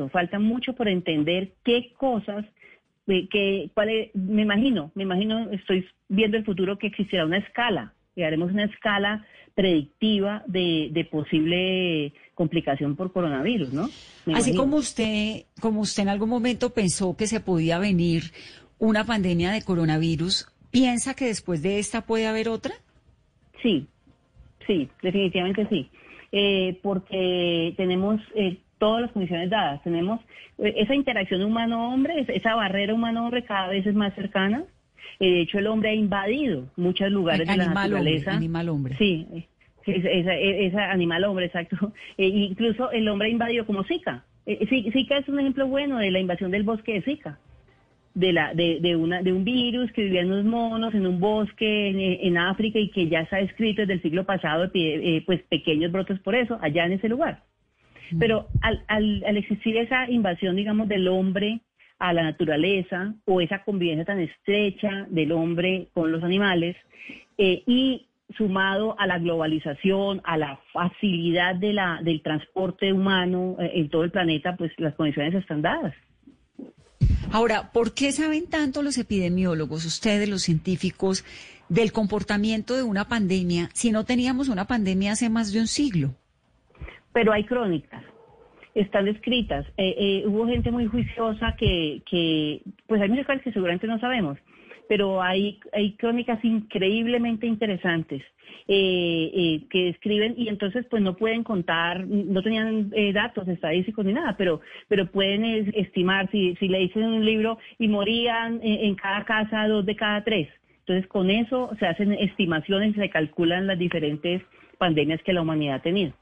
esto, falta mucho por entender qué cosas, eh, que, cuál es- me imagino, me imagino, estoy viendo el futuro que existirá una escala, que haremos una escala predictiva de, de posible complicación por coronavirus, ¿no? Me Así imagino. como usted, como usted en algún momento pensó que se podía venir una pandemia de coronavirus, ¿piensa que después de esta puede haber otra? Sí, sí, definitivamente sí. Eh, porque tenemos eh, todas las condiciones dadas. Tenemos eh, esa interacción humano-hombre, es- esa barrera humano-hombre cada vez es más cercana. Eh, de hecho, el hombre ha invadido muchos lugares de la Animal hombre, naturaleza. animal hombre. Sí, esa, esa- esa animal hombre, exacto. Eh, incluso el hombre ha invadido como Zika. Zi- Zika es un ejemplo bueno de la invasión del bosque de Zika de la de, de una de un virus que vivía en unos monos en un bosque en, en África y que ya está escrito desde el siglo pasado eh, pues pequeños brotes por eso allá en ese lugar pero al, al, al existir esa invasión digamos del hombre a la naturaleza o esa convivencia tan estrecha del hombre con los animales eh, y sumado a la globalización, a la facilidad de la, del transporte humano eh, en todo el planeta, pues las condiciones están dadas. Ahora, ¿por qué saben tanto los epidemiólogos, ustedes, los científicos, del comportamiento de una pandemia si no teníamos una pandemia hace más de un siglo? Pero hay crónicas, están escritas. Eh, eh, hubo gente muy juiciosa que, que, pues hay muchas cosas que seguramente no sabemos, pero hay, hay crónicas increíblemente interesantes eh, eh, que escriben y entonces pues no pueden contar, no tenían eh, datos estadísticos ni nada, pero, pero pueden es- estimar si, si le dicen un libro y morían en, en cada casa dos de cada tres. Entonces con eso se hacen estimaciones y se calculan las diferentes pandemias que la humanidad ha tenido.